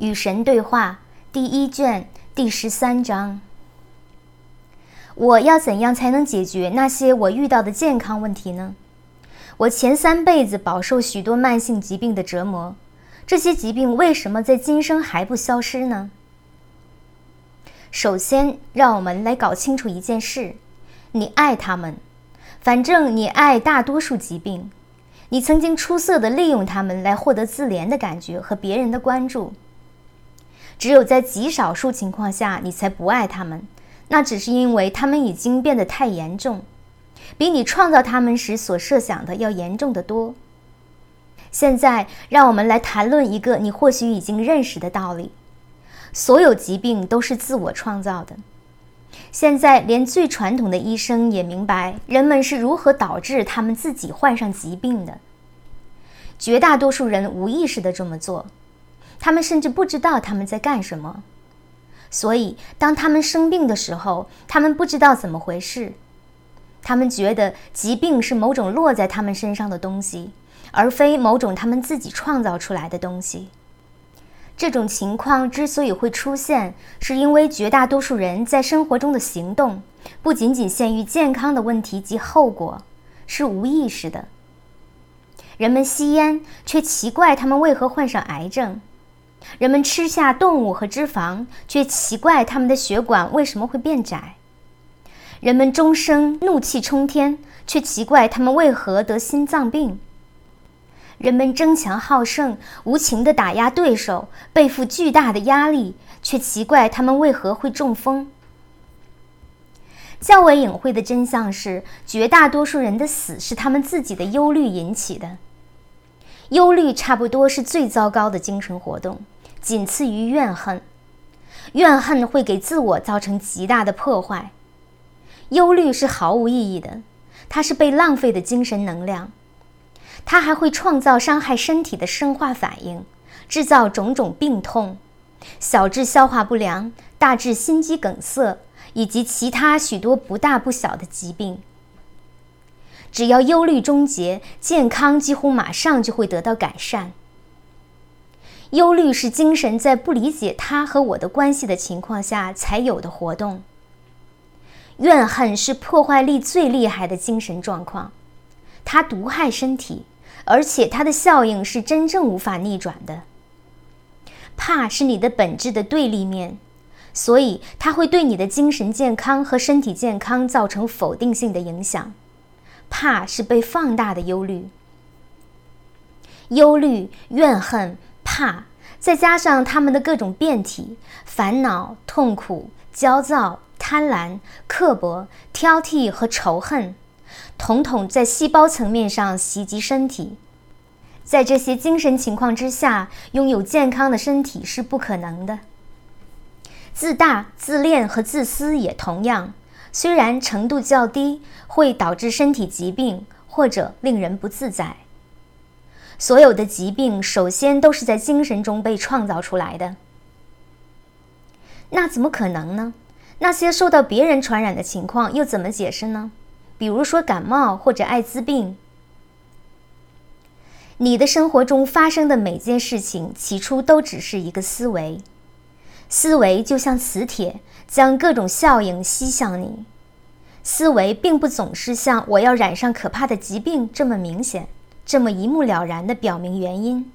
与神对话第一卷第十三章。我要怎样才能解决那些我遇到的健康问题呢？我前三辈子饱受许多慢性疾病的折磨，这些疾病为什么在今生还不消失呢？首先，让我们来搞清楚一件事：你爱他们，反正你爱大多数疾病，你曾经出色的利用他们来获得自怜的感觉和别人的关注。只有在极少数情况下，你才不爱他们，那只是因为他们已经变得太严重，比你创造他们时所设想的要严重的多。现在，让我们来谈论一个你或许已经认识的道理：所有疾病都是自我创造的。现在，连最传统的医生也明白人们是如何导致他们自己患上疾病的。绝大多数人无意识地这么做。他们甚至不知道他们在干什么，所以当他们生病的时候，他们不知道怎么回事。他们觉得疾病是某种落在他们身上的东西，而非某种他们自己创造出来的东西。这种情况之所以会出现，是因为绝大多数人在生活中的行动不仅仅限于健康的问题及后果，是无意识的。人们吸烟，却奇怪他们为何患上癌症。人们吃下动物和脂肪，却奇怪他们的血管为什么会变窄；人们终生怒气冲天，却奇怪他们为何得心脏病；人们争强好胜，无情地打压对手，背负巨大的压力，却奇怪他们为何会中风。较为隐晦的真相是，绝大多数人的死是他们自己的忧虑引起的。忧虑差不多是最糟糕的精神活动，仅次于怨恨。怨恨会给自我造成极大的破坏。忧虑是毫无意义的，它是被浪费的精神能量。它还会创造伤害身体的生化反应，制造种种病痛，小至消化不良，大至心肌梗塞，以及其他许多不大不小的疾病。只要忧虑终结，健康几乎马上就会得到改善。忧虑是精神在不理解他和我的关系的情况下才有的活动。怨恨是破坏力最厉害的精神状况，它毒害身体，而且它的效应是真正无法逆转的。怕是你的本质的对立面，所以它会对你的精神健康和身体健康造成否定性的影响。怕是被放大的忧虑，忧虑、怨恨、怕，再加上他们的各种变体：烦恼、痛苦、焦躁、贪婪、刻薄、挑剔和仇恨，统统在细胞层面上袭击身体。在这些精神情况之下，拥有健康的身体是不可能的。自大、自恋和自私也同样。虽然程度较低，会导致身体疾病或者令人不自在。所有的疾病首先都是在精神中被创造出来的。那怎么可能呢？那些受到别人传染的情况又怎么解释呢？比如说感冒或者艾滋病。你的生活中发生的每件事情，起初都只是一个思维。思维就像磁铁，将各种效应吸向你。思维并不总是像我要染上可怕的疾病这么明显，这么一目了然地表明原因。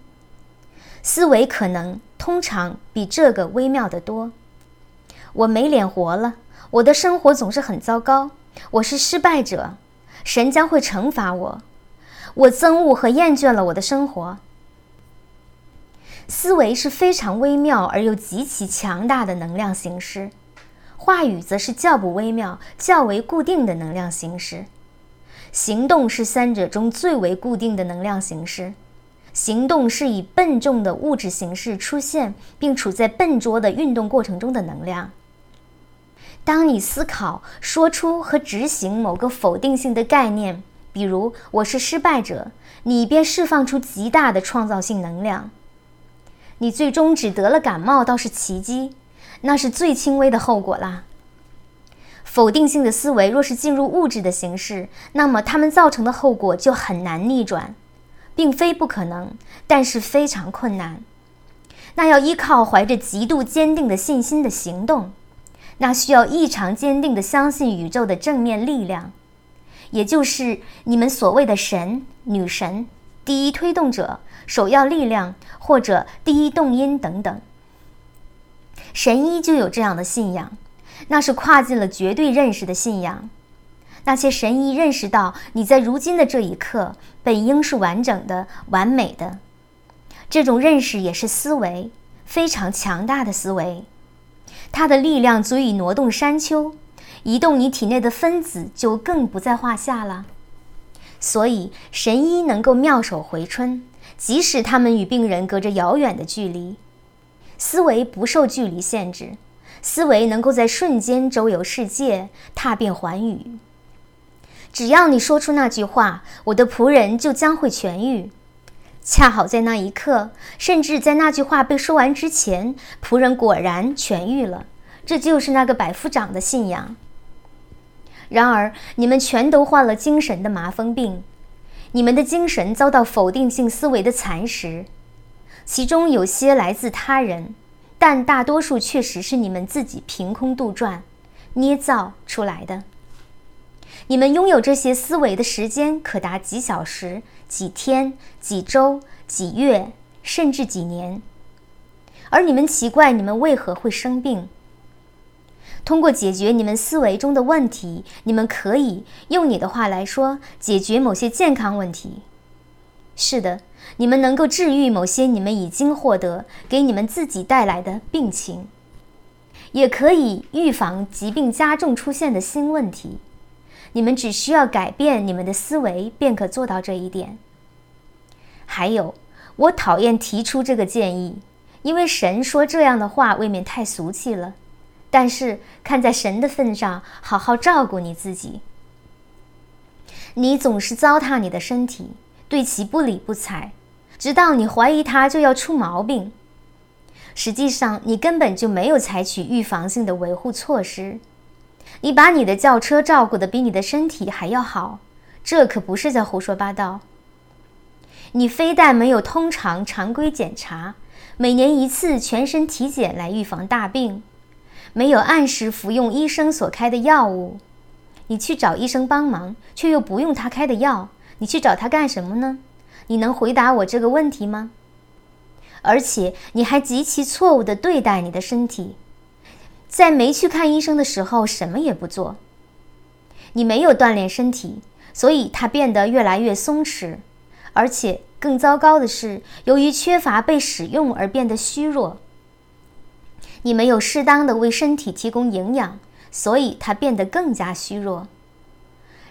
思维可能通常比这个微妙得多。我没脸活了，我的生活总是很糟糕，我是失败者，神将会惩罚我，我憎恶和厌倦了我的生活。思维是非常微妙而又极其强大的能量形式，话语则是较不微妙、较为固定的能量形式，行动是三者中最为固定的能量形式。行动是以笨重的物质形式出现，并处在笨拙的运动过程中的能量。当你思考、说出和执行某个否定性的概念，比如“我是失败者”，你便释放出极大的创造性能量。你最终只得了感冒，倒是奇迹，那是最轻微的后果啦。否定性的思维若是进入物质的形式，那么它们造成的后果就很难逆转，并非不可能，但是非常困难。那要依靠怀着极度坚定的信心的行动，那需要异常坚定的相信宇宙的正面力量，也就是你们所谓的神、女神、第一推动者、首要力量或者第一动因等等。神医就有这样的信仰，那是跨进了绝对认识的信仰。那些神医认识到，你在如今的这一刻本应是完整的、完美的。这种认识也是思维，非常强大的思维，它的力量足以挪动山丘，移动你体内的分子就更不在话下了。所以，神医能够妙手回春，即使他们与病人隔着遥远的距离。思维不受距离限制，思维能够在瞬间周游世界，踏遍寰宇。只要你说出那句话，我的仆人就将会痊愈。恰好在那一刻，甚至在那句话被说完之前，仆人果然痊愈了。这就是那个百夫长的信仰。然而，你们全都患了精神的麻风病，你们的精神遭到否定性思维的蚕食，其中有些来自他人，但大多数确实是你们自己凭空杜撰、捏造出来的。你们拥有这些思维的时间可达几小时、几天、几周、几月，甚至几年。而你们奇怪你们为何会生病。通过解决你们思维中的问题，你们可以用你的话来说，解决某些健康问题。是的，你们能够治愈某些你们已经获得给你们自己带来的病情，也可以预防疾病加重出现的新问题。你们只需要改变你们的思维，便可做到这一点。还有，我讨厌提出这个建议，因为神说这样的话未免太俗气了。但是，看在神的份上，好好照顾你自己。你总是糟蹋你的身体，对其不理不睬，直到你怀疑它就要出毛病。实际上，你根本就没有采取预防性的维护措施。你把你的轿车照顾得比你的身体还要好，这可不是在胡说八道。你非但没有通常常规检查，每年一次全身体检来预防大病，没有按时服用医生所开的药物，你去找医生帮忙，却又不用他开的药，你去找他干什么呢？你能回答我这个问题吗？而且你还极其错误地对待你的身体。在没去看医生的时候，什么也不做。你没有锻炼身体，所以它变得越来越松弛，而且更糟糕的是，由于缺乏被使用而变得虚弱。你没有适当的为身体提供营养，所以它变得更加虚弱。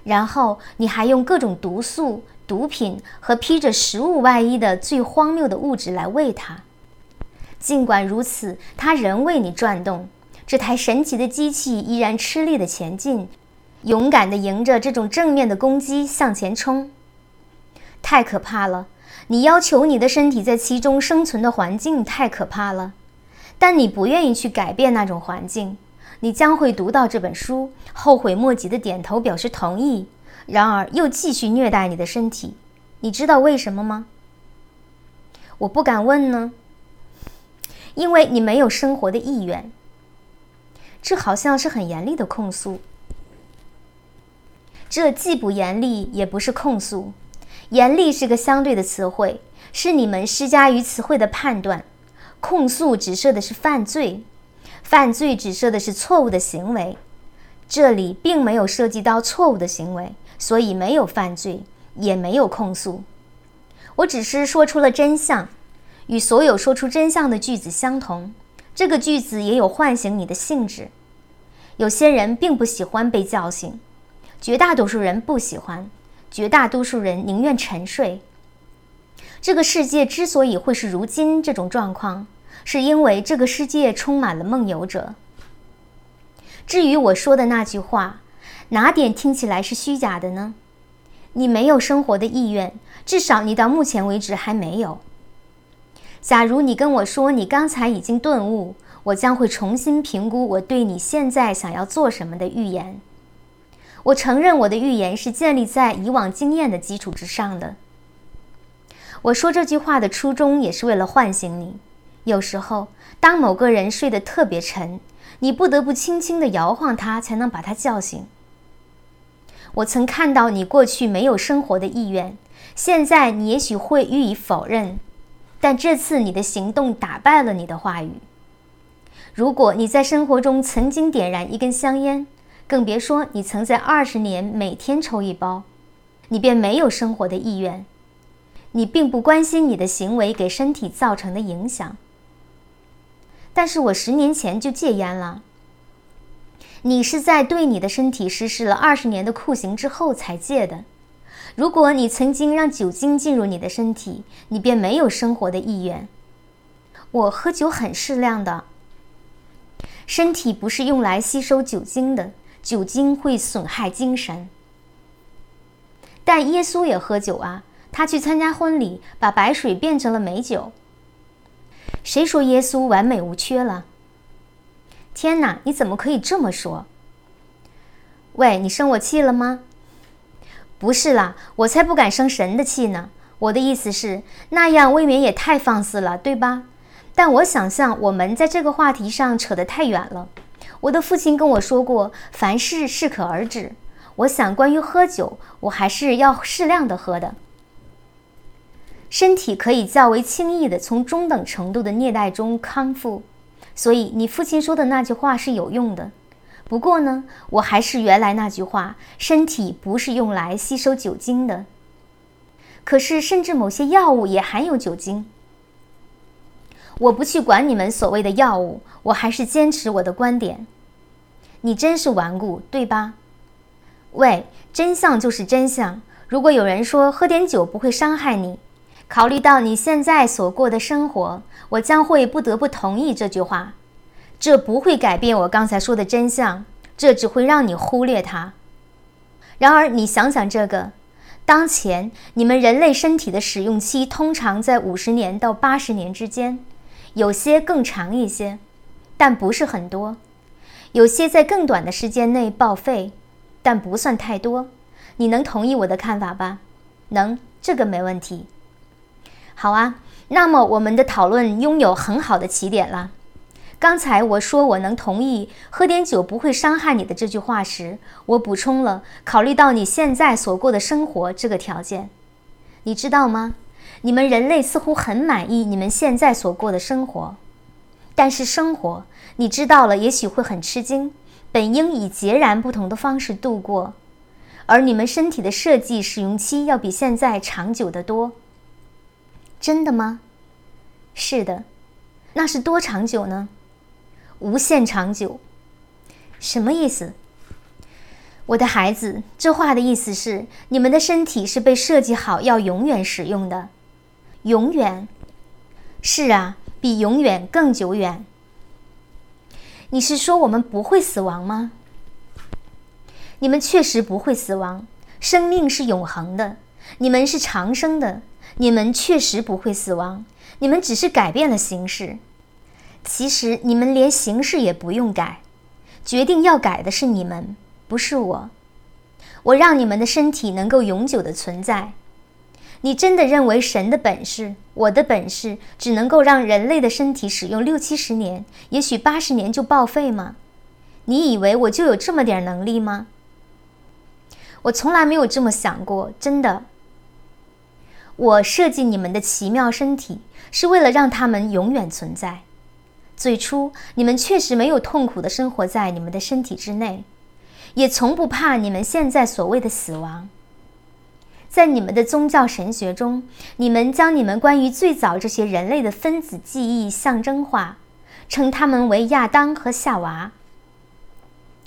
然后你还用各种毒素、毒品和披着食物外衣的最荒谬的物质来喂它。尽管如此，它仍为你转动。这台神奇的机器依然吃力地前进，勇敢地迎着这种正面的攻击向前冲。太可怕了！你要求你的身体在其中生存的环境太可怕了，但你不愿意去改变那种环境。你将会读到这本书，后悔莫及地点头表示同意，然而又继续虐待你的身体。你知道为什么吗？我不敢问呢，因为你没有生活的意愿。这好像是很严厉的控诉。这既不严厉，也不是控诉。严厉是个相对的词汇，是你们施加于词汇的判断。控诉指涉的是犯罪，犯罪指涉的是错误的行为。这里并没有涉及到错误的行为，所以没有犯罪，也没有控诉。我只是说出了真相，与所有说出真相的句子相同。这个句子也有唤醒你的性质。有些人并不喜欢被叫醒，绝大多数人不喜欢，绝大多数人宁愿沉睡。这个世界之所以会是如今这种状况，是因为这个世界充满了梦游者。至于我说的那句话，哪点听起来是虚假的呢？你没有生活的意愿，至少你到目前为止还没有。假如你跟我说你刚才已经顿悟，我将会重新评估我对你现在想要做什么的预言。我承认我的预言是建立在以往经验的基础之上的。我说这句话的初衷也是为了唤醒你，有时候，当某个人睡得特别沉，你不得不轻轻地摇晃他，才能把他叫醒。我曾看到你过去没有生活的意愿，现在你也许会予以否认，但这次你的行动打败了你的话语。如果你在生活中曾经点燃一根香烟，更别说你曾在二十年每天抽一包，你便没有生活的意愿。你并不关心你的行为给身体造成的影响。但是我十年前就戒烟了。你是在对你的身体实施了二十年的酷刑之后才戒的。如果你曾经让酒精进入你的身体，你便没有生活的意愿。我喝酒很适量的。身体不是用来吸收酒精的，酒精会损害精神。但耶稣也喝酒啊，他去参加婚礼，把白水变成了美酒。谁说耶稣完美无缺了？天哪，你怎么可以这么说？喂，你生我气了吗？不是啦，我才不敢生神的气呢。我的意思是，那样未免也太放肆了，对吧？但我想象我们在这个话题上扯得太远了。我的父亲跟我说过，凡事适可而止。我想，关于喝酒，我还是要适量的喝的。身体可以较为轻易地从中等程度的虐待中康复，所以你父亲说的那句话是有用的。不过呢，我还是原来那句话：身体不是用来吸收酒精的。可是，甚至某些药物也含有酒精。我不去管你们所谓的药物，我还是坚持我的观点。你真是顽固，对吧？喂，真相就是真相。如果有人说喝点酒不会伤害你，考虑到你现在所过的生活，我将会不得不同意这句话。这不会改变我刚才说的真相，这只会让你忽略它。然而，你想想这个：当前你们人类身体的使用期通常在五十年到八十年之间，有些更长一些，但不是很多；有些在更短的时间内报废，但不算太多。你能同意我的看法吧？能，这个没问题。好啊，那么我们的讨论拥有很好的起点了。刚才我说我能同意喝点酒不会伤害你的这句话时，我补充了考虑到你现在所过的生活这个条件。你知道吗？你们人类似乎很满意你们现在所过的生活，但是生活你知道了也许会很吃惊，本应以截然不同的方式度过，而你们身体的设计使用期要比现在长久得多。真的吗？是的，那是多长久呢？无限长久。什么意思？我的孩子，这话的意思是，你们的身体是被设计好要永远使用的。永远？是啊，比永远更久远。你是说我们不会死亡吗？你们确实不会死亡，生命是永恒的，你们是长生的。你们确实不会死亡，你们只是改变了形式。其实你们连形式也不用改，决定要改的是你们，不是我。我让你们的身体能够永久的存在。你真的认为神的本事，我的本事，只能够让人类的身体使用六七十年，也许八十年就报废吗？你以为我就有这么点能力吗？我从来没有这么想过，真的。我设计你们的奇妙身体，是为了让他们永远存在。最初，你们确实没有痛苦地生活在你们的身体之内，也从不怕你们现在所谓的死亡。在你们的宗教神学中，你们将你们关于最早这些人类的分子记忆象征化，称他们为亚当和夏娃。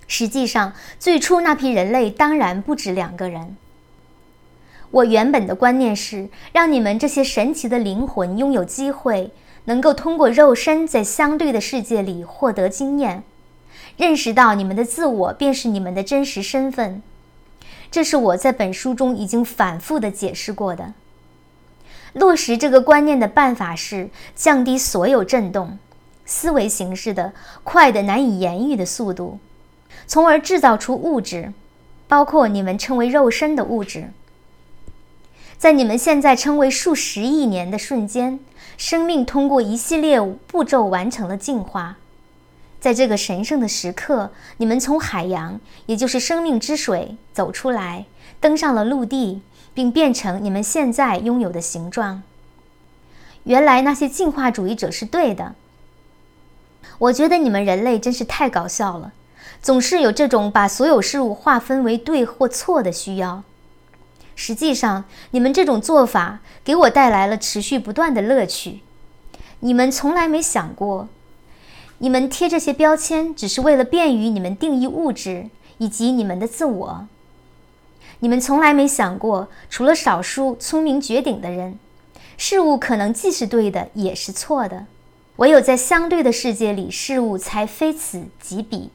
实际上，最初那批人类当然不止两个人。我原本的观念是让你们这些神奇的灵魂拥有机会，能够通过肉身在相对的世界里获得经验，认识到你们的自我便是你们的真实身份。这是我在本书中已经反复的解释过的。落实这个观念的办法是降低所有振动、思维形式的快的难以言喻的速度，从而制造出物质，包括你们称为肉身的物质。在你们现在称为数十亿年的瞬间，生命通过一系列步骤完成了进化。在这个神圣的时刻，你们从海洋，也就是生命之水走出来，登上了陆地，并变成你们现在拥有的形状。原来那些进化主义者是对的。我觉得你们人类真是太搞笑了，总是有这种把所有事物划分为对或错的需要。实际上，你们这种做法给我带来了持续不断的乐趣。你们从来没想过，你们贴这些标签只是为了便于你们定义物质以及你们的自我。你们从来没想过，除了少数聪明绝顶的人，事物可能既是对的，也是错的。唯有在相对的世界里，事物才非此即彼；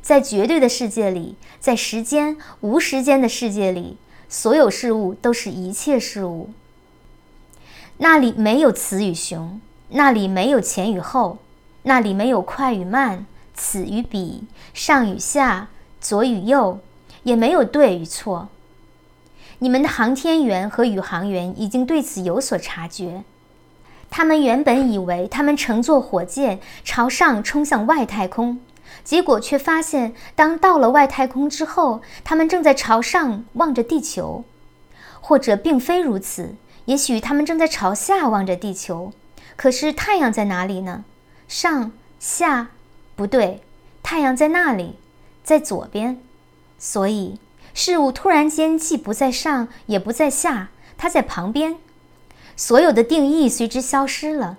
在绝对的世界里，在时间无时间的世界里。所有事物都是一切事物。那里没有雌与雄，那里没有前与后，那里没有快与慢，此与彼，上与下，左与右，也没有对与错。你们的航天员和宇航员已经对此有所察觉。他们原本以为他们乘坐火箭朝上冲向外太空。结果却发现，当到了外太空之后，他们正在朝上望着地球，或者并非如此，也许他们正在朝下望着地球。可是太阳在哪里呢？上下不对，太阳在那里，在左边。所以事物突然间既不在上，也不在下，它在旁边。所有的定义随之消失了。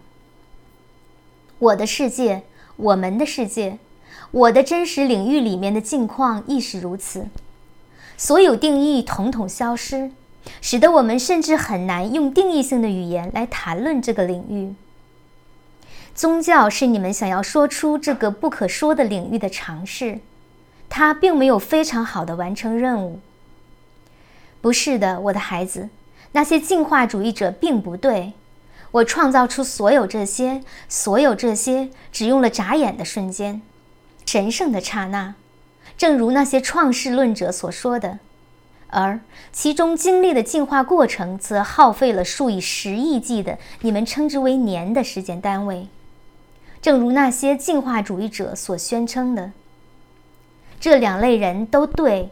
我的世界，我们的世界。我的真实领域里面的境况亦是如此，所有定义统统消失，使得我们甚至很难用定义性的语言来谈论这个领域。宗教是你们想要说出这个不可说的领域的尝试，它并没有非常好的完成任务。不是的，我的孩子，那些进化主义者并不对。我创造出所有这些，所有这些，只用了眨眼的瞬间。神圣的刹那，正如那些创世论者所说的，而其中经历的进化过程则耗费了数以十亿计的你们称之为年的时间单位。正如那些进化主义者所宣称的，这两类人都对，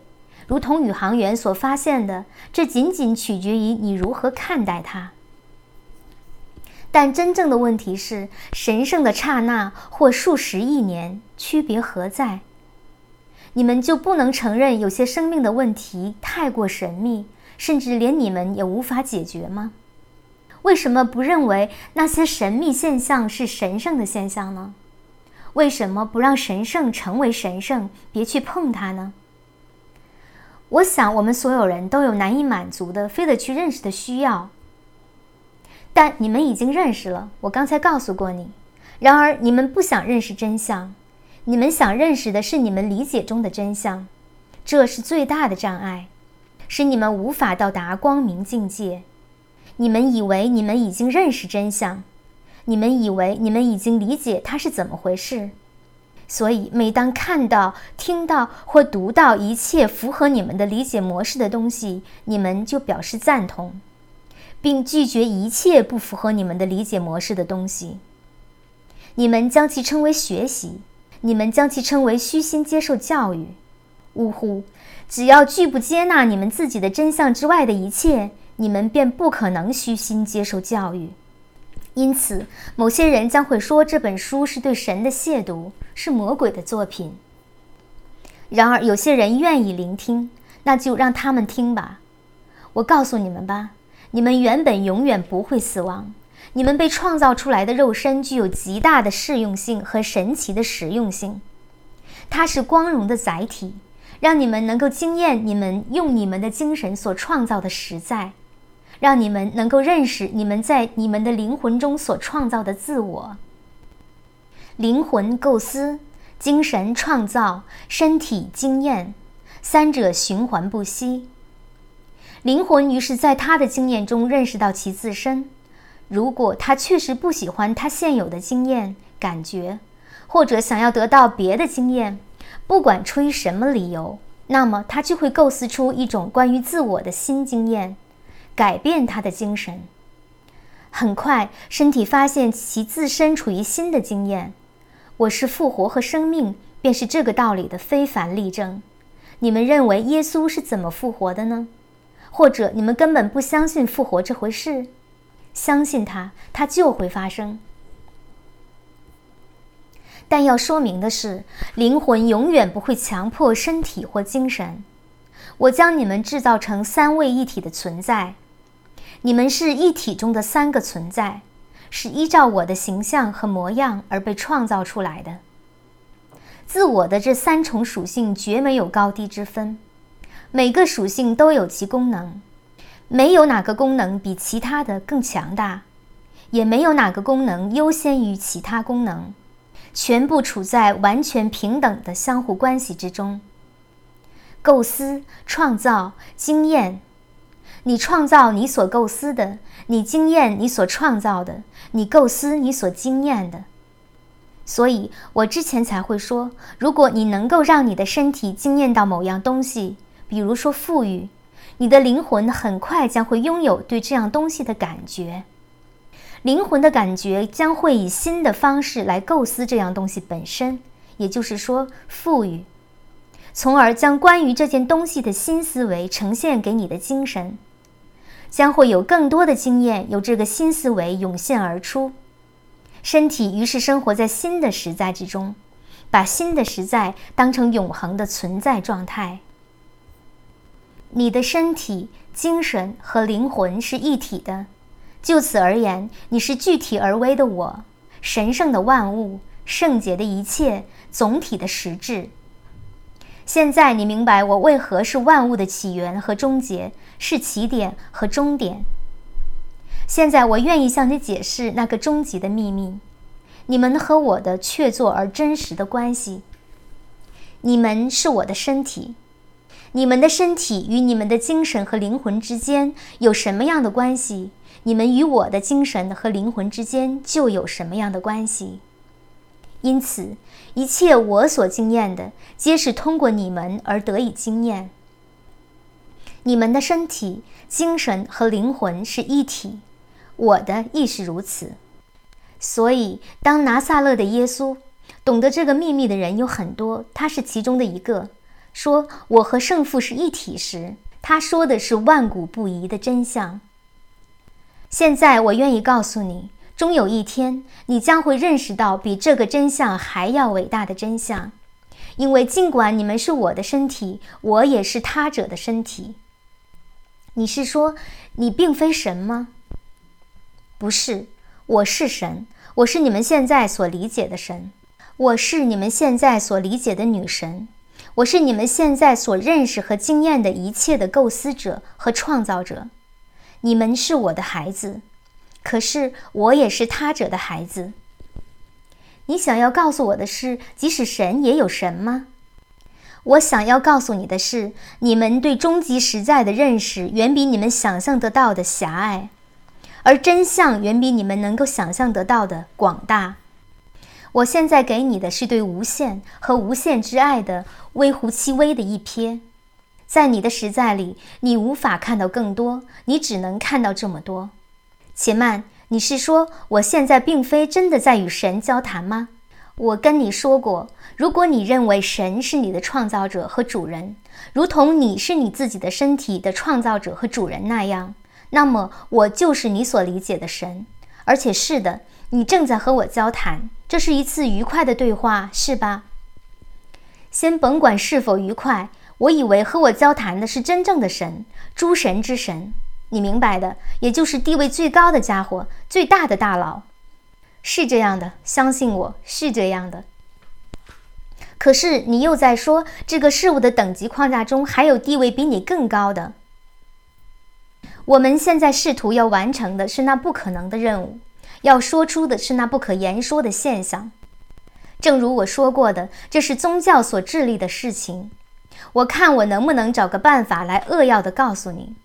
如同宇航员所发现的，这仅仅取决于你如何看待它。但真正的问题是，神圣的刹那或数十亿年区别何在？你们就不能承认有些生命的问题太过神秘，甚至连你们也无法解决吗？为什么不认为那些神秘现象是神圣的现象呢？为什么不让神圣成为神圣，别去碰它呢？我想，我们所有人都有难以满足的、非得去认识的需要。但你们已经认识了，我刚才告诉过你。然而你们不想认识真相，你们想认识的是你们理解中的真相，这是最大的障碍，使你们无法到达光明境界。你们以为你们已经认识真相，你们以为你们已经理解它是怎么回事，所以每当看到、听到或读到一切符合你们的理解模式的东西，你们就表示赞同。并拒绝一切不符合你们的理解模式的东西。你们将其称为学习，你们将其称为虚心接受教育。呜呼！只要拒不接纳你们自己的真相之外的一切，你们便不可能虚心接受教育。因此，某些人将会说这本书是对神的亵渎，是魔鬼的作品。然而，有些人愿意聆听，那就让他们听吧。我告诉你们吧。你们原本永远不会死亡，你们被创造出来的肉身具有极大的适用性和神奇的实用性，它是光荣的载体，让你们能够经验你们用你们的精神所创造的实在，让你们能够认识你们在你们的灵魂中所创造的自我。灵魂构思、精神创造、身体经验，三者循环不息。灵魂于是在他的经验中认识到其自身。如果他确实不喜欢他现有的经验、感觉，或者想要得到别的经验，不管出于什么理由，那么他就会构思出一种关于自我的新经验。改变他的精神。很快，身体发现其自身处于新的经验。我是复活和生命，便是这个道理的非凡例证。你们认为耶稣是怎么复活的呢？或者你们根本不相信复活这回事？相信它，它就会发生。但要说明的是，灵魂永远不会强迫身体或精神。我将你们制造成三位一体的存在。你们是一体中的三个存在，是依照我的形象和模样而被创造出来的。自我的这三重属性绝没有高低之分，每个属性都有其功能，没有哪个功能比其他的更强大，也没有哪个功能优先于其他功能，全部处在完全平等的相互关系之中。构思、创造、经验。你创造你所构思的，你经验你所创造的，你构思你所经验的。所以我之前才会说，如果你能够让你的身体经验到某样东西，比如说富裕，你的灵魂很快将会拥有对这样东西的感觉。灵魂的感觉将会以新的方式来构思这样东西本身，也就是说富裕，从而将关于这件东西的新思维呈现给你的精神。将会有更多的经验由这个新思维涌现而出，身体于是生活在新的实在之中，把新的实在当成永恒的存在状态。你的身体、精神和灵魂是一体的，就此而言，你是具体而微的我，神圣的万物，圣洁的一切，总体的实质。现在你明白我为何是万物的起源和终结，是起点和终点。现在我愿意向你解释那个终极的秘密：你们和我的确凿而真实的关系。你们是我的身体，你们的身体与你们的精神和灵魂之间有什么样的关系？你们与我的精神和灵魂之间就有什么样的关系？因此，一切我所经验的，皆是通过你们而得以经验。你们的身体、精神和灵魂是一体，我的亦是如此。所以，当拿撒勒的耶稣懂得这个秘密的人有很多，他是其中的一个，说我和圣父是一体时，他说的是万古不移的真相。现在，我愿意告诉你。终有一天，你将会认识到比这个真相还要伟大的真相，因为尽管你们是我的身体，我也是他者的身体。你是说你并非神吗？不是，我是神，我是你们现在所理解的神，我是你们现在所理解的女神，我是你们现在所认识和经验的一切的构思者和创造者。你们是我的孩子。可是我也是他者的孩子。你想要告诉我的是，即使神也有神吗？我想要告诉你的是，你们对终极实在的认识远比你们想象得到的狭隘，而真相远比你们能够想象得到的广大。我现在给你的是对无限和无限之爱的微乎其微的一瞥，在你的实在里，你无法看到更多，你只能看到这么多。且慢，你是说我现在并非真的在与神交谈吗？我跟你说过，如果你认为神是你的创造者和主人，如同你是你自己的身体的创造者和主人那样，那么我就是你所理解的神。而且是的，你正在和我交谈，这是一次愉快的对话，是吧？先甭管是否愉快，我以为和我交谈的是真正的神，诸神之神。你明白的，也就是地位最高的家伙，最大的大佬，是这样的。相信我，是这样的。可是你又在说，这个事物的等级框架中还有地位比你更高的。我们现在试图要完成的是那不可能的任务，要说出的是那不可言说的现象。正如我说过的，这是宗教所致力的事情。我看我能不能找个办法来扼要的告诉你。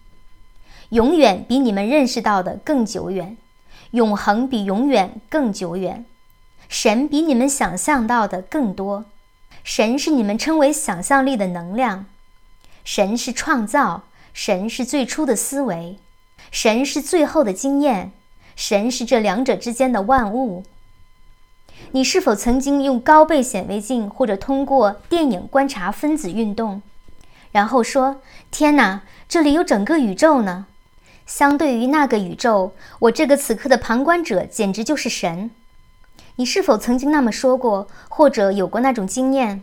永远比你们认识到的更久远，永恒比永远更久远，神比你们想象到的更多，神是你们称为想象力的能量，神是创造，神是最初的思维，神是最后的经验，神是这两者之间的万物。你是否曾经用高倍显微镜或者通过电影观察分子运动，然后说：“天哪，这里有整个宇宙呢！”相对于那个宇宙，我这个此刻的旁观者简直就是神。你是否曾经那么说过，或者有过那种经验？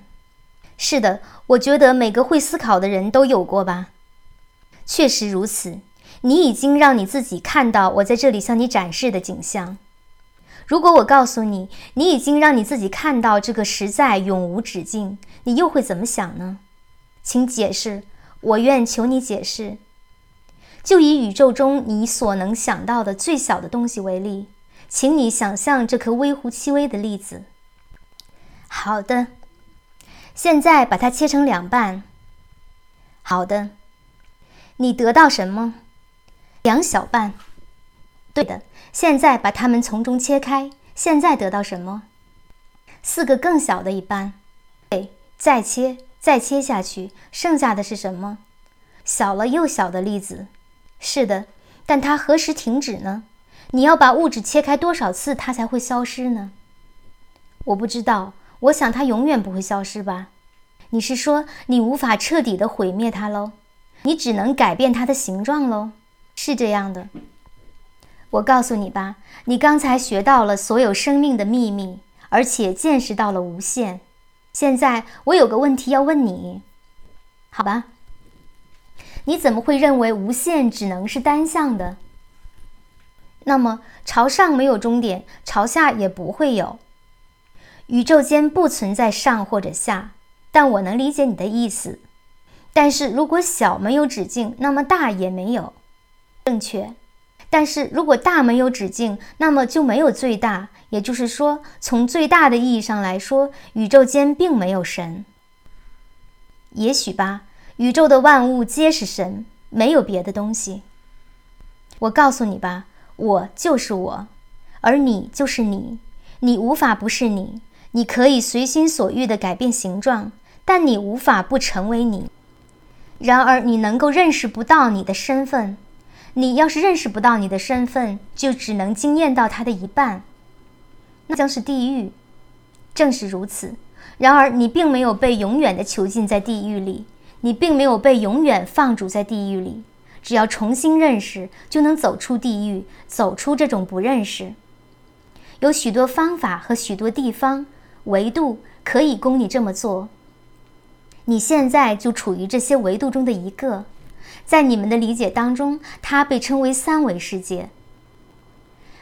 是的，我觉得每个会思考的人都有过吧。确实如此，你已经让你自己看到我在这里向你展示的景象。如果我告诉你，你已经让你自己看到这个实在永无止境，你又会怎么想呢？请解释，我愿求你解释。就以宇宙中你所能想到的最小的东西为例，请你想象这颗微乎其微的粒子。好的，现在把它切成两半。好的，你得到什么？两小半。对的。现在把它们从中切开，现在得到什么？四个更小的一半。对，再切，再切下去，剩下的是什么？小了又小的粒子。是的，但它何时停止呢？你要把物质切开多少次，它才会消失呢？我不知道。我想它永远不会消失吧？你是说你无法彻底的毁灭它喽？你只能改变它的形状喽？是这样的。我告诉你吧，你刚才学到了所有生命的秘密，而且见识到了无限。现在我有个问题要问你，好吧？你怎么会认为无限只能是单向的？那么朝上没有终点，朝下也不会有。宇宙间不存在上或者下，但我能理解你的意思。但是如果小没有止境，那么大也没有。正确。但是如果大没有止境，那么就没有最大。也就是说，从最大的意义上来说，宇宙间并没有神。也许吧，宇宙的万物皆是神，没有别的东西。我告诉你吧，我就是我，而你就是你。你无法不是你，你可以随心所欲地改变形状，但你无法不成为你。然而，你能够认识不到你的身份。你要是认识不到你的身份，就只能惊艳到他的一半，那将是地狱。正是如此。然而，你并没有被永远的囚禁在地狱里，你并没有被永远放逐在地狱里。只要重新认识，就能走出地狱，走出这种不认识。有许多方法和许多地方、维度可以供你这么做。你现在就处于这些维度中的一个。在你们的理解当中，它被称为三维世界。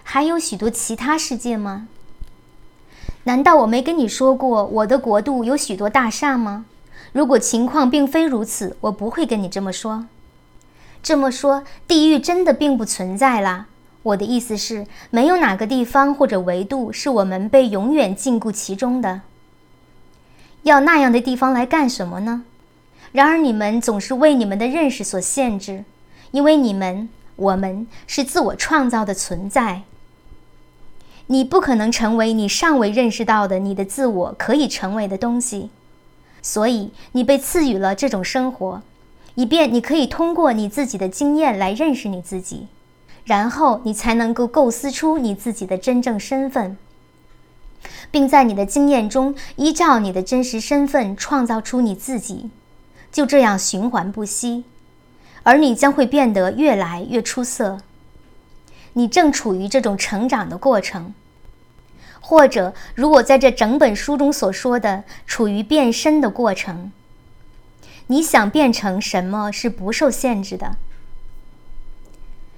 还有许多其他世界吗？难道我没跟你说过我的国度有许多大厦吗？如果情况并非如此，我不会跟你这么说。这么说，地狱真的并不存在啦。我的意思是，没有哪个地方或者维度是我们被永远禁锢其中的。要那样的地方来干什么呢？然而，你们总是为你们的认识所限制，因为你们、我们是自我创造的存在。你不可能成为你尚未认识到的你的自我可以成为的东西，所以你被赐予了这种生活，以便你可以通过你自己的经验来认识你自己，然后你才能够构思出你自己的真正身份，并在你的经验中依照你的真实身份创造出你自己。就这样循环不息，而你将会变得越来越出色。你正处于这种成长的过程，或者如果在这整本书中所说的，处于变身的过程。你想变成什么是不受限制的。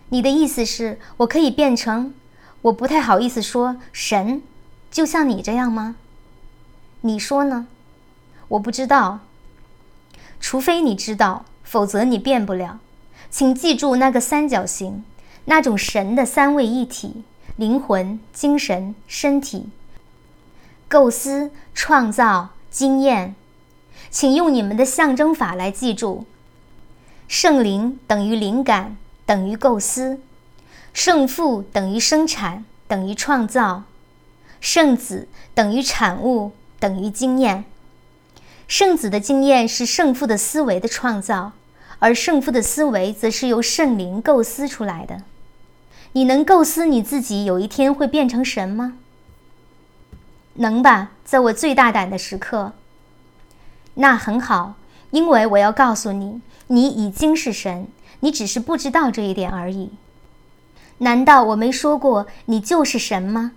你的意思是我可以变成？我不太好意思说神，就像你这样吗？你说呢？我不知道。除非你知道，否则你变不了。请记住那个三角形，那种神的三位一体：灵魂、精神、身体。构思、创造、经验。请用你们的象征法来记住：圣灵等于灵感，等于构思；圣父等于生产，等于创造；圣子等于产物，等于经验。圣子的经验是圣父的思维的创造，而圣父的思维则是由圣灵构思出来的。你能构思你自己有一天会变成神吗？能吧，在我最大胆的时刻。那很好，因为我要告诉你，你已经是神，你只是不知道这一点而已。难道我没说过你就是神吗？